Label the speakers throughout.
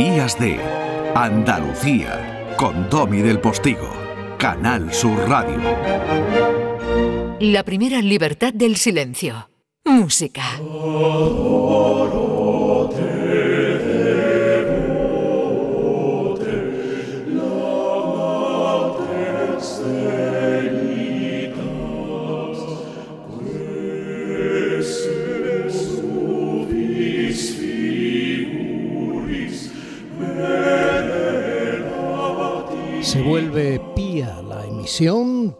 Speaker 1: Días de Andalucía con Domi del Postigo, Canal Sur Radio.
Speaker 2: La primera libertad del silencio. Música.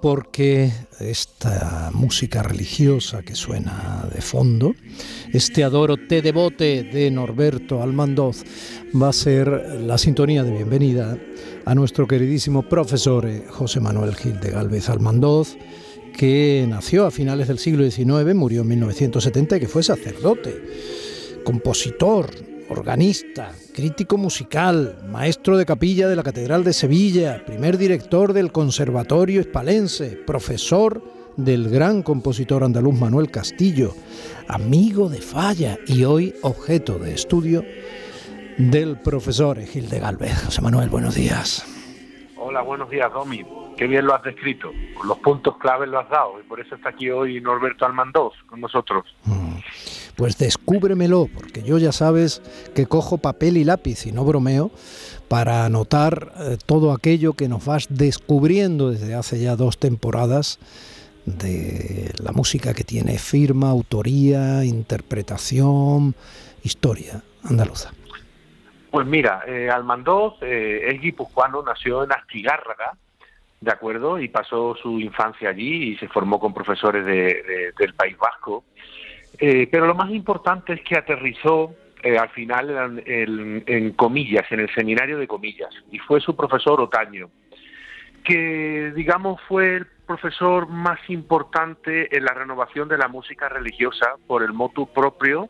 Speaker 3: Porque esta música religiosa que suena de fondo, este adoro te devote de Norberto Almandoz, va a ser la sintonía de bienvenida a nuestro queridísimo profesor eh, José Manuel Gil de Galvez Almandoz, que nació a finales del siglo XIX, murió en 1970 y que fue sacerdote, compositor, organista, crítico musical, maestro de capilla de la Catedral de Sevilla, primer director del Conservatorio Hispalense, profesor del gran compositor andaluz Manuel Castillo, amigo de Falla y hoy objeto de estudio del profesor Gil de Galvez. José Manuel, buenos días.
Speaker 4: Hola, buenos días, Domi. Qué bien lo has descrito. Los puntos claves lo has dado y por eso está aquí hoy Norberto Almandós con nosotros.
Speaker 3: Mm. Pues descúbremelo, porque yo ya sabes que cojo papel y lápiz y no bromeo para anotar eh, todo aquello que nos vas descubriendo desde hace ya dos temporadas de la música que tiene firma, autoría, interpretación, historia andaluza.
Speaker 4: Pues mira, eh, Almandós eh, es guipuzcoano, nació en Astigárraga, ¿de acuerdo? Y pasó su infancia allí y se formó con profesores del País Vasco. Eh, pero lo más importante es que aterrizó eh, al final en, comillas, en el seminario de comillas, y fue su profesor Otaño, que digamos fue el profesor más importante en la renovación de la música religiosa por el motu propio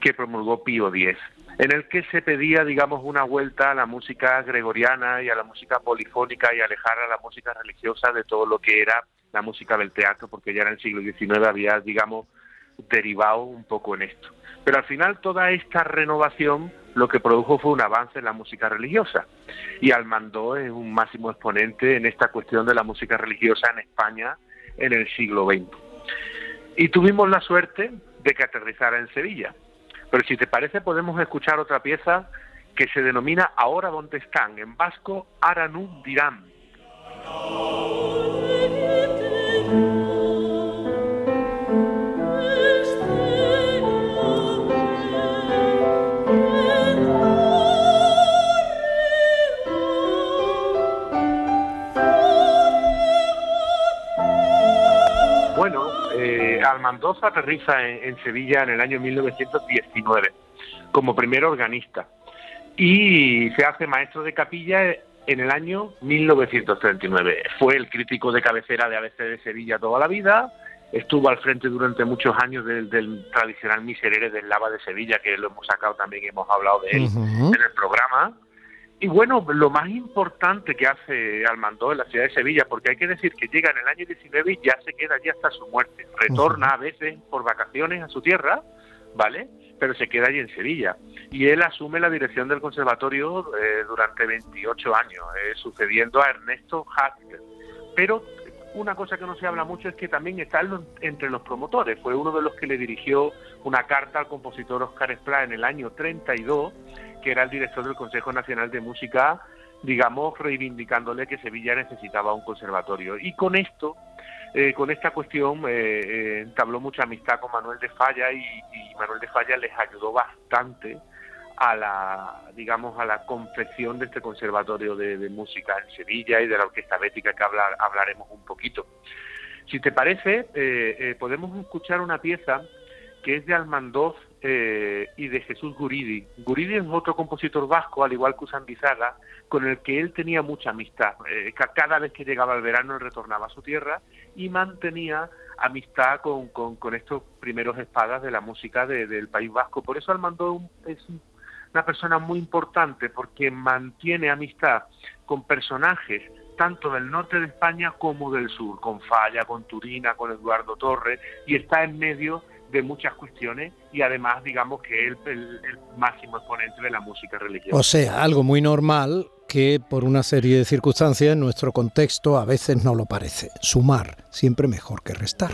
Speaker 4: que promulgó Pío X, en el que se pedía, digamos, una vuelta a la música gregoriana y a la música polifónica y alejar a la música religiosa de todo lo que era la música del teatro, porque ya en el siglo XIX había, digamos, derivado un poco en esto. Pero al final toda esta renovación lo que produjo fue un avance en la música religiosa. Y Almandó es un máximo exponente en esta cuestión de la música religiosa en España en el siglo XX. Y tuvimos la suerte de que aterrizara en Sevilla. Pero si te parece podemos escuchar otra pieza que se denomina Ahora donde están, en vasco Aranú Dirán. Aterriza en, Sevilla en el año 1919 como primer organista y se hace maestro de capilla en el año 1939. Fue el crítico de cabecera de ABC de Sevilla toda la vida, estuvo al frente durante muchos años del, tradicional miserere del Lava de Sevilla, que lo hemos sacado también, hemos hablado de él en el programa. Y bueno, lo más importante que hace Almandó en la ciudad de Sevilla, porque hay que decir que llega en el año 19 y ya se queda allí hasta su muerte. Retorna a veces por vacaciones a su tierra, ¿vale? Pero se queda allí en Sevilla. Y él asume la dirección del conservatorio eh, durante 28 años, eh, sucediendo a Ernesto Haskell. Pero una cosa que no se habla mucho es que también está entre los promotores. Fue uno de los que le dirigió una carta al compositor Oscar Esplá en el año 32 que era el director del Consejo Nacional de Música, digamos, reivindicándole que Sevilla necesitaba un conservatorio. Y con esto, eh, con esta cuestión, eh, eh, entabló mucha amistad con Manuel de Falla y, Manuel de Falla les ayudó bastante a la, digamos, a la confección de este conservatorio de, música en Sevilla y de la orquesta bética que hablar, hablaremos un poquito. Si te parece, podemos escuchar una pieza que es de Almandoz eh, y de Jesús Guridi. Guridi es otro compositor vasco, al igual que Usan Bizaga, con el que él tenía mucha amistad. Eh, cada vez que llegaba el verano él retornaba a su tierra y mantenía amistad con, estos primeros espadas de la música del País Vasco. Por eso Almandoz es una persona muy importante porque mantiene amistad con personajes tanto del norte de España como del sur, con Falla, con Turina, con Eduardo Torres, y está en medio de muchas cuestiones y además digamos que es el, el, máximo exponente de la música religiosa.
Speaker 3: O sea, algo muy normal que por una serie de circunstancias en nuestro contexto a veces no lo parece. Sumar, siempre mejor que restar.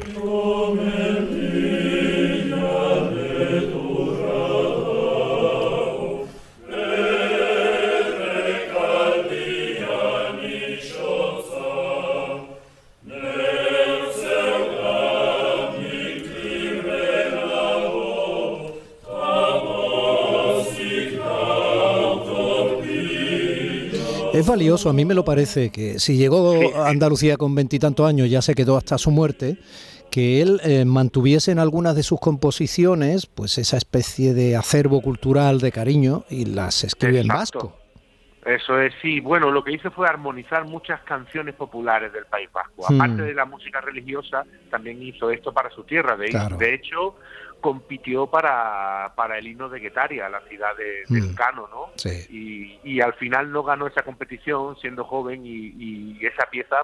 Speaker 3: Es valioso, a mí me lo parece, que si llegó a Andalucía con veintitantos años, ya se quedó hasta su muerte, que él eh, mantuviese en algunas de sus composiciones pues esa especie de acervo cultural de cariño y las escribe en vasco.
Speaker 4: Eso es, sí. Bueno, lo que hizo fue armonizar muchas canciones populares del País Vasco. Aparte hmm. de la música religiosa, también hizo esto para su tierra. De, de hecho, compitió para, para el himno de Guetaria, la ciudad de, del mm. Cano, ¿no? Y, y, al final no ganó esa competición siendo joven y, y esa pieza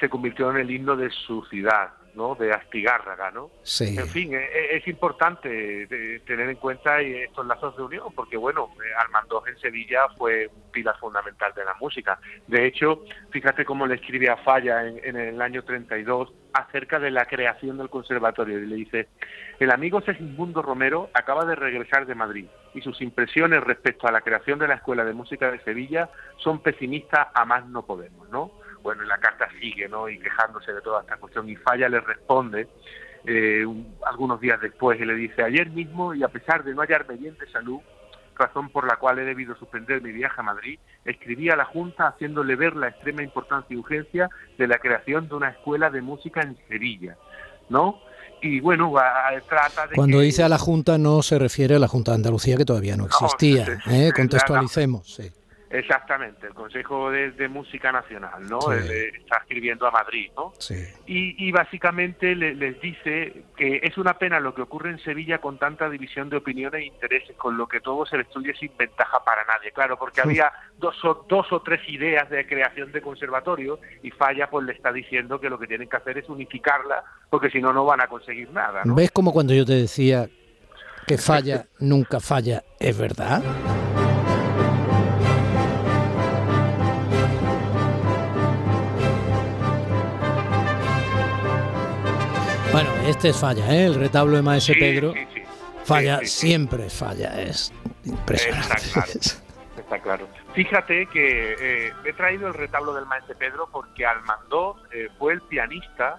Speaker 4: se convirtió en el himno de su ciudad. ¿No? de Astigárraga, ¿no?
Speaker 3: Sí.
Speaker 4: En fin, e, e, es, importante tener en cuenta estos lazos de unión, porque bueno, eh, Almandós en Sevilla fue un pilar fundamental de la música. De hecho, fíjate cómo le escribe a Falla en, en el año 32 acerca de la creación del conservatorio y le dice, el amigo Segismundo Romero acaba de regresar de Madrid y sus impresiones respecto a la creación de la Escuela de Música de Sevilla son pesimistas a más no podemos, ¿no? Bueno, en la carta sigue, ¿no? Y quejándose de toda esta cuestión. Y Falla le responde eh, algunos días después y le dice, ayer mismo y a pesar de no hallarme bien de salud, razón por la cual he debido suspender mi viaje a Madrid, escribí a la Junta haciéndole ver la extrema importancia y urgencia de la creación de una escuela de música en Sevilla, ¿no? Y bueno, trata de
Speaker 3: Cuando dice a la Junta no se refiere a la Junta de Andalucía que todavía no existía, ¿eh? contextualicemos, sí.
Speaker 4: Exactamente, el Consejo de, Música Nacional, ¿no? está escribiendo a Madrid, ¿no?
Speaker 3: Sí.
Speaker 4: Y, básicamente les dice que es una pena lo que ocurre en Sevilla con tanta división de opiniones e intereses, con lo que todo se destruye sin ventaja para nadie, claro, porque había dos o, dos o tres ideas de creación de conservatorio y Falla pues le está diciendo que lo que tienen que hacer es unificarla, porque si no, no van a conseguir nada, ¿no?
Speaker 3: ¿Ves como cuando yo te decía que falla, nunca falla, es verdad? Bueno, este es falla, ¿eh? el retablo de Maese Pedro. falla, siempre falla, es impresionante.
Speaker 4: Está claro. Fíjate que eh, he traído el retablo del Maese Pedro porque Almandó eh, fue el pianista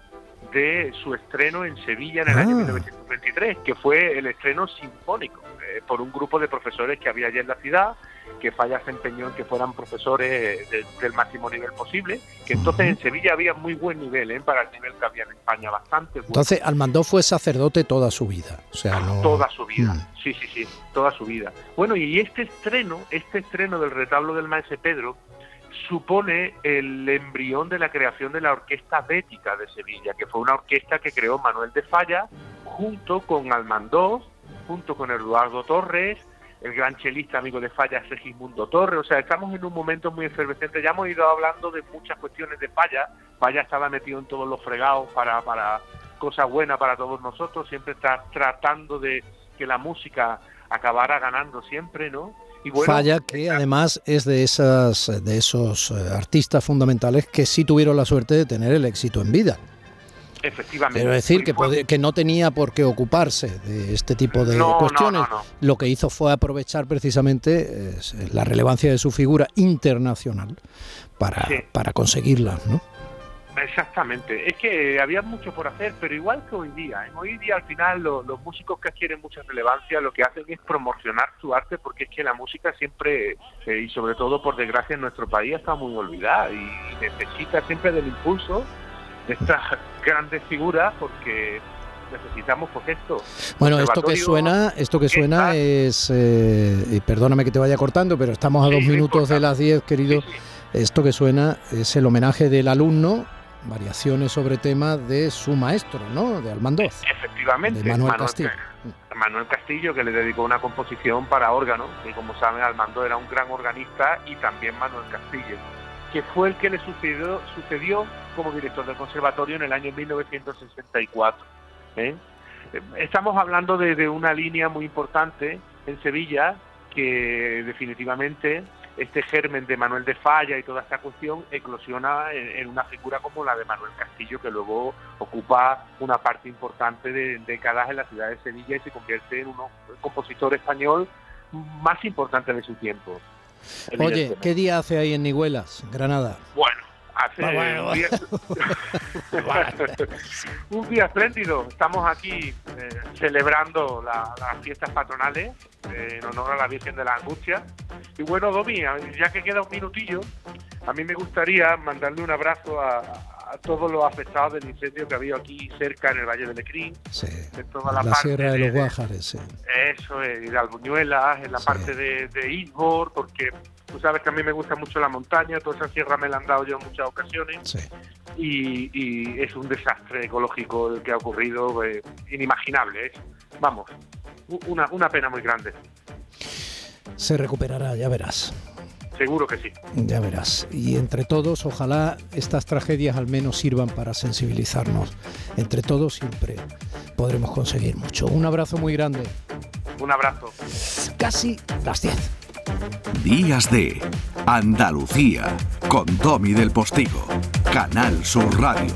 Speaker 4: de su estreno en Sevilla en el año 1923, ah. que fue el estreno sinfónico eh, por un grupo de profesores que había allí en la ciudad que Falla se empeñó en que fueran profesores del máximo nivel posible, que entonces en Sevilla había muy buen nivel, ¿eh? para el nivel que había en España, bastante bueno.
Speaker 3: Entonces Almandó fue sacerdote toda su vida, o sea, no...
Speaker 4: Toda su vida, mm. sí, sí, sí, toda su vida. Bueno, y este estreno, este estreno del retablo del Maese Pedro, supone el embrión de la creación de la Orquesta Bética de Sevilla, que fue una orquesta que creó Manuel de Falla junto con Almandó, junto con Eduardo Torres, el gran chelista amigo de Falla, Segismundo Torre. O sea, estamos en un momento muy efervescente. Ya hemos ido hablando de muchas cuestiones de Falla. Falla estaba metido en todos los fregados para, para cosas buenas para todos nosotros. Siempre está tratando de que la música acabara ganando siempre, ¿no?
Speaker 3: Y Falla, que además es de, esas, de esos eh, artistas fundamentales que sí tuvieron la suerte de tener el éxito en vida.
Speaker 4: Efectivamente.
Speaker 3: Quiero decir que, que no tenía por qué ocuparse de este tipo de cuestiones. Lo que hizo fue aprovechar precisamente la relevancia de su figura internacional para, para conseguirla, ¿no?
Speaker 4: Exactamente, es que había mucho por hacer, pero igual que hoy día, en hoy día al final los músicos que adquieren mucha relevancia lo que hacen es promocionar su arte porque es que la música siempre, eh, y sobre todo por desgracia en nuestro país, está muy olvidada y necesita siempre del impulso de estas grandes figuras porque necesitamos pues esto.
Speaker 3: Bueno, esto que suena, esto que suena es, eh, y perdóname que te vaya cortando, pero estamos a dos minutos de las diez, querido. Esto que suena es el homenaje del alumno, variaciones sobre tema de su maestro, ¿no? De Almandoz.
Speaker 4: Efectivamente.
Speaker 3: De Manuel, Castillo.
Speaker 4: Manuel Castillo, que le dedicó una composición para órgano, y como saben, Almandoz era un gran organista y también Manuel Castillo que fue el que le sucedió, sucedió como director del conservatorio en el año 1964. ¿eh? Estamos hablando de, una línea muy importante en Sevilla que definitivamente este germen de Manuel de Falla y toda esta cuestión eclosiona en, una figura como la de Manuel Castillo, que luego ocupa una parte importante de décadas en la ciudad de Sevilla y se convierte en un compositor español más importante de su tiempo.
Speaker 3: Oye, ¿qué día hace ahí en Niguelas, Granada?
Speaker 4: Bueno, hace un, día, espléndido. Estamos aquí eh, celebrando las fiestas patronales eh, en honor a la Virgen de la Angustia. Y bueno, Domi, ya que queda un minutillo, a mí me gustaría mandarle un abrazo a, todos los afectados del incendio que ha habido aquí cerca en el Valle de Lecrín,
Speaker 3: sí, toda la, Sierra de los Guájares, sí.
Speaker 4: Eso, es, y de Albuñuelas, en la parte de, de porque Tú sabes que a mí me gusta mucho la montaña, toda esa sierra me la han dado yo en muchas ocasiones. Y, es un desastre ecológico el que ha ocurrido, eh, inimaginable. ¿eh? Vamos, una, una pena muy grande.
Speaker 3: Se recuperará, ya verás.
Speaker 4: Seguro que sí.
Speaker 3: Ya verás. Y entre todos, ojalá estas tragedias al menos sirvan para sensibilizarnos. Entre todos siempre podremos conseguir mucho. Un abrazo muy grande.
Speaker 4: Un abrazo.
Speaker 3: Casi las 10.
Speaker 1: Días de Andalucía con Tommy del Postigo, Canal Sur Radio.